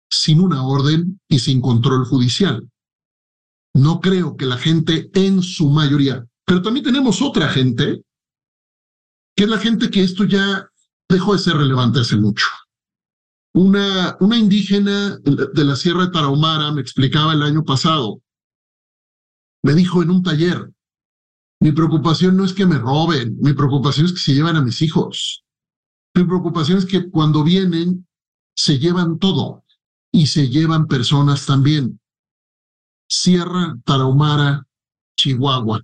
sin una orden y sin control judicial. No creo que la gente en su mayoría, pero también tenemos otra gente, que es la gente que esto ya dejó de ser relevante hace mucho. Una, indígena de la Sierra de Tarahumara me explicaba el año pasado, me dijo en un taller, mi preocupación no es que me roben, mi preocupación es que se llevan a mis hijos. Mi preocupación es que cuando vienen se llevan todo y se llevan personas también. Sierra Tarahumara, Chihuahua.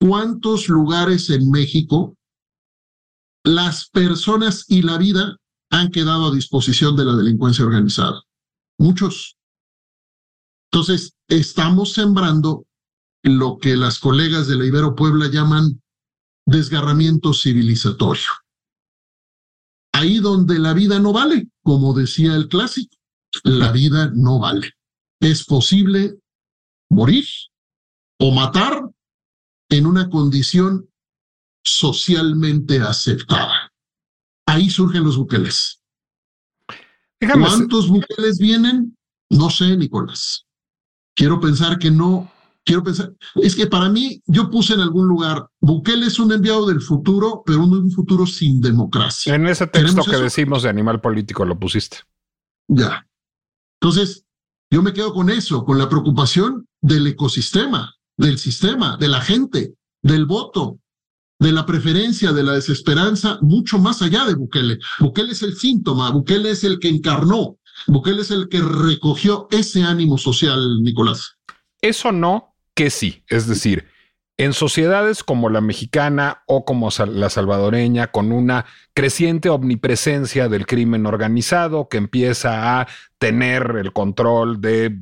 ¿Cuántos lugares en México las personas y la vida han quedado a disposición de la delincuencia organizada. Muchos. Entonces, estamos sembrando lo que las colegas de la Ibero Puebla llaman desgarramiento civilizatorio. Ahí donde la vida no vale, como decía el clásico, la vida no vale. Es posible morir o matar en una condición socialmente aceptada. Ahí surgen los buqueles. ¿Cuántos buqueles vienen? No sé, Nicolás. Quiero pensar que no. Quiero pensar. Es que para mí, yo puse en algún lugar, Bukele es un enviado del futuro, pero un futuro sin democracia. En ese texto que decimos de animal político lo pusiste. Ya. Entonces, yo me quedo con eso, con la preocupación del ecosistema, del sistema, de la gente, del voto, de la preferencia, de la desesperanza, mucho más allá de Bukele. Bukele es el síntoma, Bukele es el que encarnó, Bukele es el que recogió ese ánimo social, Nicolás. Eso no, que sí. Es decir, En sociedades como la mexicana o como la salvadoreña, con una creciente omnipresencia del crimen organizado que empieza a tener el control de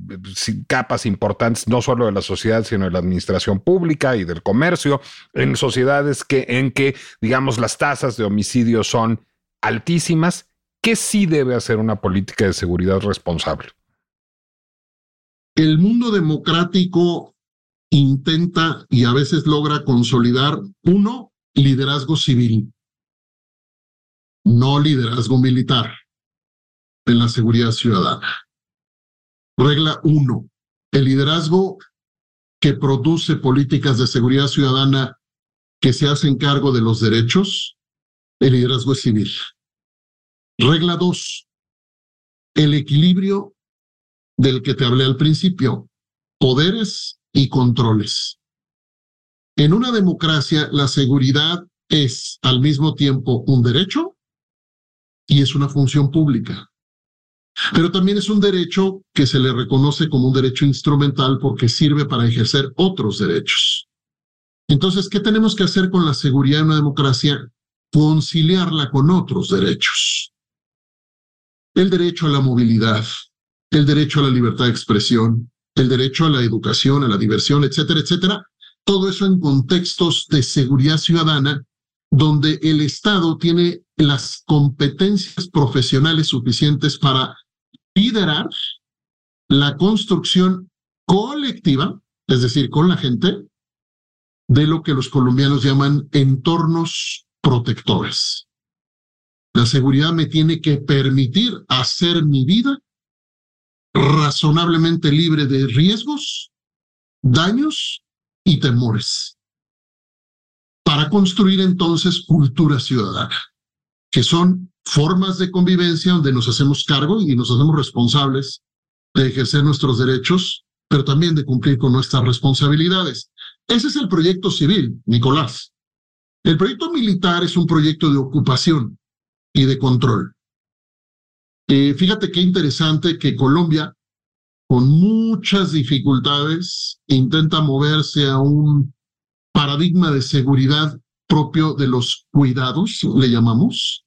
capas importantes, no solo de la sociedad, sino de la administración pública y del comercio, en sociedades que, en que, digamos, las tasas de homicidio son altísimas, ¿qué sí debe hacer una política de seguridad responsable? El mundo democrático intenta y a veces logra consolidar, uno, liderazgo civil, no liderazgo militar en la seguridad ciudadana. Regla uno, el liderazgo que produce políticas de seguridad ciudadana que se hacen cargo de los derechos, el liderazgo es civil. Regla dos, el equilibrio del que te hablé al principio, poderes y controles. En una democracia, la seguridad es al mismo tiempo un derecho y es una función pública. Pero también es un derecho que se le reconoce como un derecho instrumental porque sirve para ejercer otros derechos. Entonces, ¿qué tenemos que hacer con la seguridad en una democracia? Conciliarla con otros derechos. El derecho a la movilidad, el derecho a la libertad de expresión, el derecho a la educación, a la diversión, etcétera, etcétera. Todo eso en contextos de seguridad ciudadana, donde el Estado tiene las competencias profesionales suficientes para liderar la construcción colectiva, es decir, con la gente, de lo que los colombianos llaman entornos protectores. La seguridad me tiene que permitir hacer mi vida razonablemente libre de riesgos, daños y temores, para construir entonces cultura ciudadana, que son formas de convivencia donde nos hacemos cargo y nos hacemos responsables de ejercer nuestros derechos, pero también de cumplir con nuestras responsabilidades. Ese es el proyecto civil, Nicolás. El proyecto militar es un proyecto de ocupación y de control. Eh, fíjate qué interesante que Colombia, con muchas dificultades, intenta moverse a un paradigma de seguridad propio de los cuidados, le llamamos,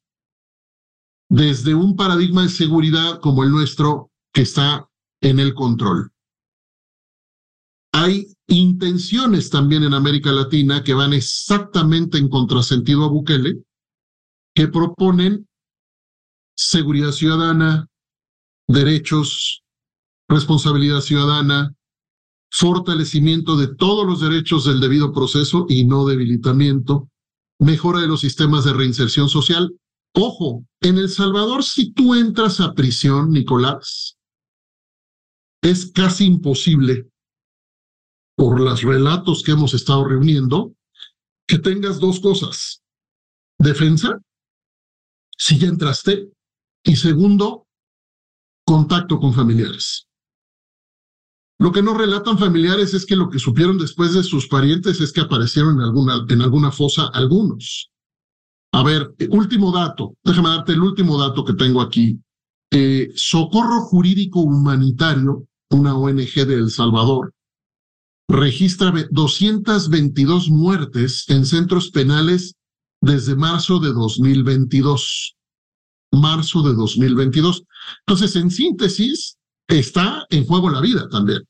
desde un paradigma de seguridad como el nuestro que está en el control. Hay intenciones también en América Latina que van exactamente en contrasentido a Bukele, que proponen seguridad ciudadana, derechos, responsabilidad ciudadana, fortalecimiento de todos los derechos del debido proceso y no debilitamiento, mejora de los sistemas de reinserción social. Ojo, en El Salvador, si tú entras a prisión, Nicolás, es casi imposible, por los relatos que hemos estado reuniendo, que tengas dos cosas. Defensa, si ya entraste, y segundo, contacto con familiares. Lo que no relatan familiares es que lo que supieron después de sus parientes es que aparecieron en alguna, en alguna fosa algunos. A ver, último dato, déjame darte el último dato que tengo aquí. Eh, Socorro Jurídico Humanitario, una ONG de El Salvador, registra 222 muertes en centros penales desde marzo de 2022 marzo de 2022. Entonces, en síntesis, está en juego la vida también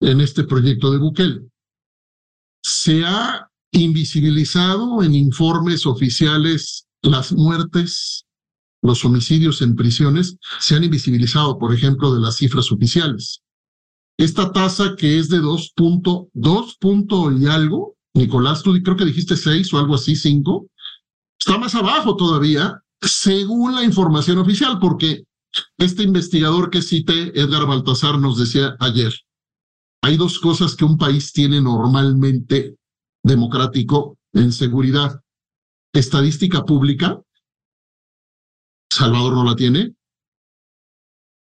en este proyecto de Bukele. Se ha invisibilizado en informes oficiales las muertes, los homicidios en prisiones, se han invisibilizado, por ejemplo, de las cifras oficiales. Esta tasa que es de 2.2 punto y algo, Nicolás, tú creo que dijiste 6 o algo así, 5, está más abajo todavía según la información oficial, porque este investigador que cité, Edgar Baltasar, nos decía ayer, hay dos cosas que un país tiene normalmente democrático en seguridad. Estadística pública, Salvador no la tiene,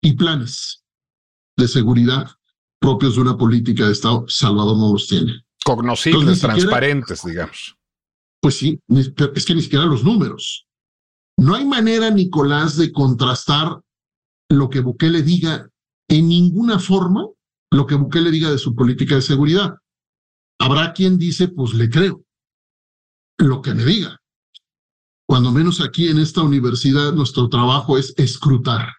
y planes de seguridad propios de una política de Estado, Salvador no los tiene. Cognoscibles, transparentes, digamos. Pues sí, es que ni siquiera los números. No hay manera, Nicolás, de contrastar lo que Bukele diga en ninguna forma, lo que Bukele diga de su política de seguridad. Habrá quien dice, pues le creo lo que me diga. Cuando menos aquí en esta universidad nuestro trabajo es escrutar.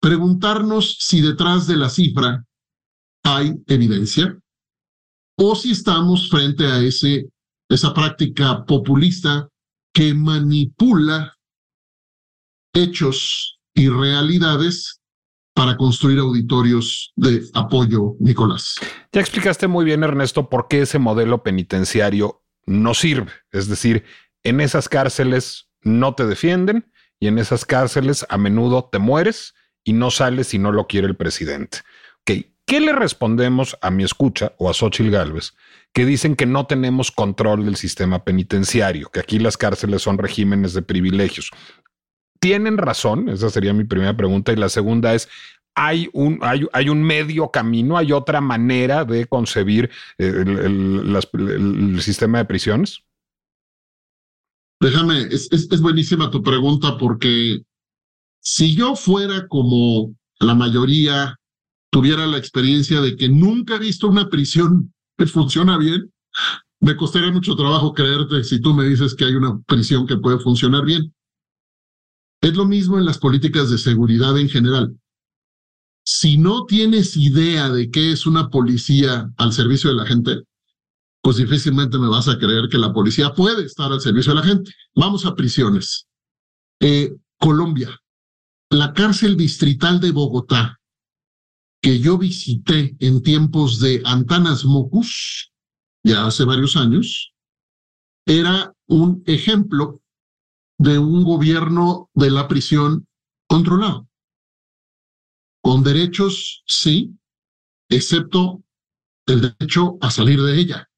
Preguntarnos si detrás de la cifra hay evidencia o si estamos frente a ese, esa práctica populista que manipula hechos y realidades para construir auditorios de apoyo, Nicolás. Ya explicaste muy bien, Ernesto, por qué ese modelo penitenciario no sirve. Es decir, en esas cárceles no te defienden y en esas cárceles a menudo te mueres y no sales si no lo quiere el presidente. ¿Qué le respondemos a mi escucha o a Xochitl Galvez que dicen que no tenemos control del sistema penitenciario, que aquí las cárceles son regímenes de privilegios? tienen razón, esa sería mi primera pregunta. Y la segunda es, ¿hay un, hay, un medio camino, hay otra manera de concebir eh, el, sistema de prisiones? Déjame, es, es, buenísima tu pregunta porque si yo fuera como la mayoría, tuviera la experiencia de que nunca he visto una prisión que funciona bien, me costaría mucho trabajo creerte si tú me dices que hay una prisión que puede funcionar bien. Es lo mismo en las políticas de seguridad en general. Si no tienes idea de qué es una policía al servicio de la gente, pues difícilmente me vas a creer que la policía puede estar al servicio de la gente. Vamos a prisiones. Eh, Colombia, la cárcel distrital de Bogotá, que yo visité en tiempos de Antanas Mocus, ya hace varios años, era un ejemplo de un gobierno de la prisión controlado. Con derechos, sí, excepto el derecho a salir de ella,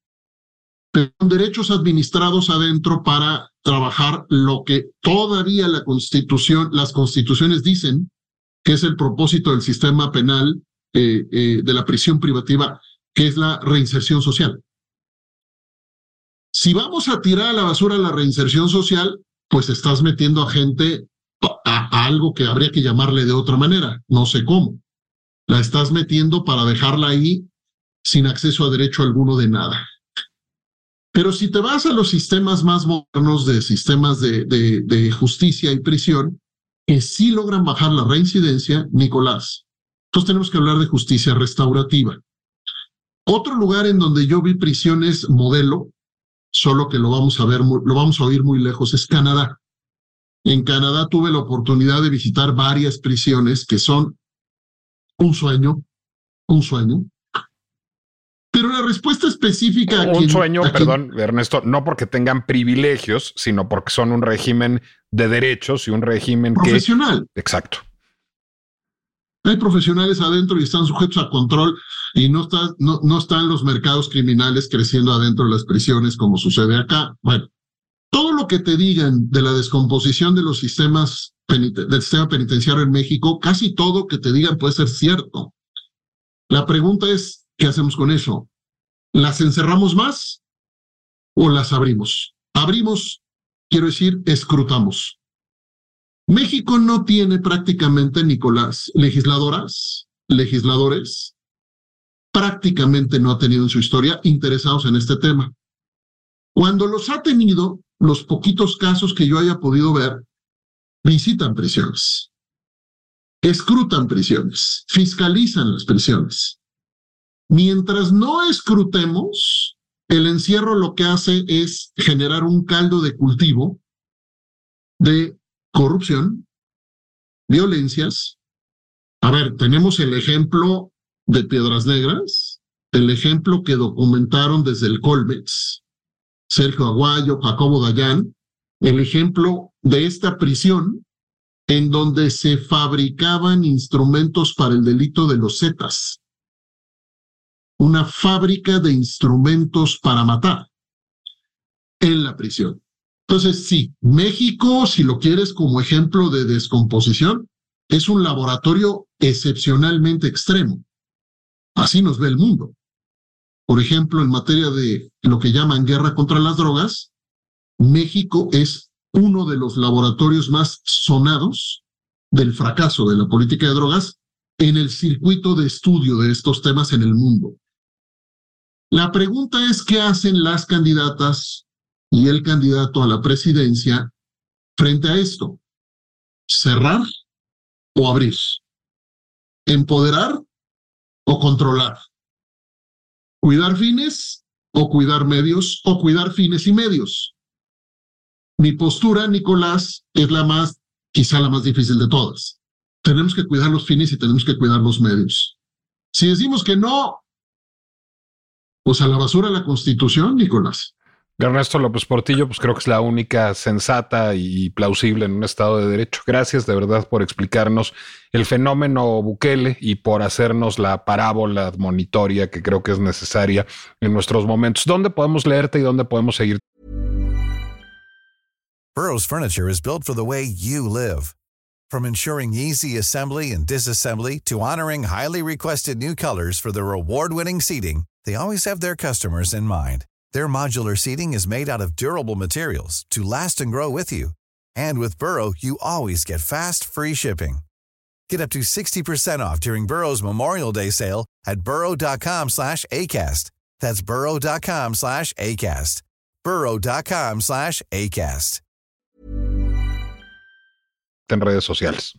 pero con derechos administrados adentro para trabajar lo que todavía la constitución, las constituciones dicen que es el propósito del sistema penal eh, eh, de la prisión privativa, que es la reinserción social. Si vamos a tirar a la basura la reinserción social, pues estás metiendo a gente a, algo que habría que llamarle de otra manera, no sé cómo. La estás metiendo para dejarla ahí sin acceso a derecho alguno de nada. Pero si te vas a los sistemas más modernos de sistemas de, de, justicia y prisión, que sí logran bajar la reincidencia, Nicolás, entonces tenemos que hablar de justicia restaurativa. Otro lugar en donde yo vi prisiones modelo solo que lo vamos a ver, lo vamos a oír muy lejos, es Canadá. En Canadá tuve la oportunidad de visitar varias prisiones que son un sueño, un sueño. Pero la respuesta específica... Un sueño, perdón, Ernesto, no porque tengan privilegios, sino porque son un régimen de derechos y un régimen profesional. Exacto. Hay profesionales adentro y están sujetos a control y no, está, no, no están los mercados criminales creciendo adentro de las prisiones como sucede acá. Bueno, todo lo que te digan de la descomposición de los sistemas del sistema penitenciario en México, casi todo que te digan puede ser cierto. La pregunta es, ¿qué hacemos con eso? ¿Las encerramos más o las abrimos? Abrimos, quiero decir, escrutamos. México no tiene prácticamente, Nicolás, legisladoras, legisladores, prácticamente no ha tenido en su historia interesados en este tema. Cuando los ha tenido, los poquitos casos que yo haya podido ver, visitan prisiones, escrutan prisiones, fiscalizan las prisiones. Mientras no escrutemos, el encierro lo que hace es generar un caldo de cultivo de corrupción, violencias. A ver, tenemos el ejemplo de Piedras Negras, el ejemplo que documentaron desde el Colmex, Sergio Aguayo, Jacobo Dayan, el ejemplo de esta prisión en donde se fabricaban instrumentos para el delito de los Zetas. Una fábrica de instrumentos para matar en la prisión. Entonces, sí, México, si lo quieres como ejemplo de descomposición, es un laboratorio excepcionalmente extremo. Así nos ve el mundo. Por ejemplo, en materia de lo que llaman guerra contra las drogas, México es uno de los laboratorios más sonados del fracaso de la política de drogas en el circuito de estudio de estos temas en el mundo. La pregunta es qué hacen las candidatas y el candidato a la presidencia frente a esto. Cerrar o abrir. Empoderar o controlar. Cuidar fines o cuidar medios o cuidar fines y medios. Mi postura, Nicolás, es la más, quizá la más difícil de todas. Tenemos que cuidar los fines y tenemos que cuidar los medios. Si decimos que no, pues a la basura la constitución, Nicolás. Ernesto López Portillo, pues creo que es la única sensata y plausible en un Estado de Derecho. Gracias de verdad por explicarnos el fenómeno Bukele y por hacernos la parábola monitoria que creo que es necesaria en nuestros momentos. ¿Dónde podemos leerte y dónde podemos seguir? Burroughs Furniture is built for the way you live. From ensuring easy assembly and disassembly to honoring highly requested new colors for their award-winning seating, they always have their customers in mind. Their modular seating is made out of durable materials to last and grow with you. And with Burrow, you always get fast, free shipping. Get up to 60% off during Burrow's Memorial Day sale at burrow.com slash ACAST. That's burrow.com slash ACAST. burrow.com slash ACAST. En redes sociales.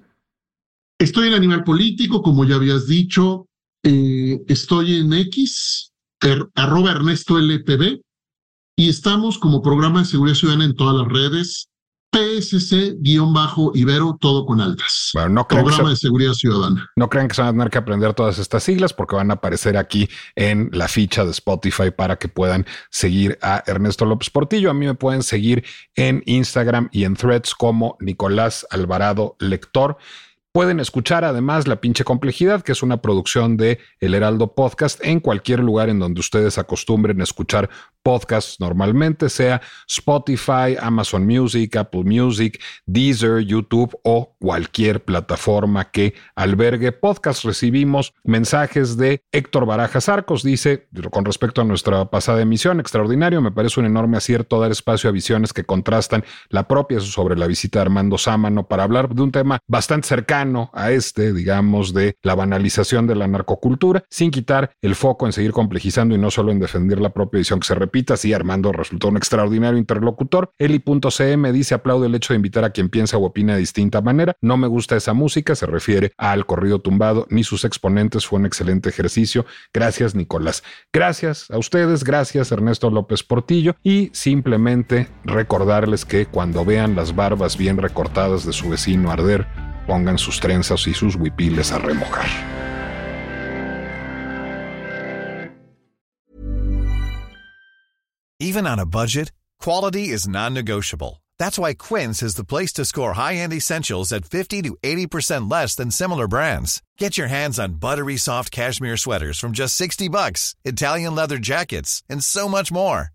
Estoy en Animal Político, como ya habías dicho. Eh, estoy en X, er, arroba Ernesto LPB. Y estamos como programa de seguridad ciudadana en todas las redes. PSC-Ibero, todo con altas. Bueno, no Programa de Seguridad Ciudadana. No crean que se van a tener que aprender todas estas siglas porque van a aparecer aquí en la ficha de Spotify para que puedan seguir a Ernesto López Portillo. A mí me pueden seguir en Instagram y en threads como Nicolás Alvarado Lector. Pueden escuchar además La pinche complejidad, que es una producción de El Heraldo Podcast en cualquier lugar en donde ustedes acostumbren escuchar podcasts normalmente, sea Spotify, Amazon Music, Apple Music, Deezer, YouTube o cualquier plataforma que albergue podcast. Recibimos mensajes de Héctor Barajas Arcos, dice, con respecto a nuestra pasada emisión, extraordinario, me parece un enorme acierto dar espacio a visiones que contrastan la propia sobre la visita de Armando Sámano para hablar de un tema bastante cercano a este, digamos, de la banalización de la narcocultura, sin quitar el foco en seguir complejizando y no solo en defender la propia visión que se repite Así Armando resultó un extraordinario interlocutor. Eli.cm dice aplaude el hecho de invitar a quien piensa o opina de distinta manera. No me gusta esa música, se refiere al corrido tumbado, ni sus exponentes. Fue un excelente ejercicio. Gracias, Nicolás. Gracias a ustedes, gracias, Ernesto López Portillo. Y simplemente recordarles que cuando vean las barbas bien recortadas de su vecino arder, pongan sus trenzas y sus huipiles a remojar. Even on a budget, quality is non-negotiable. That's why Quince is the place to score high-end essentials at 50 to 80% less than similar brands. Get your hands on buttery soft cashmere sweaters from just 60 bucks, Italian leather jackets, and so much more.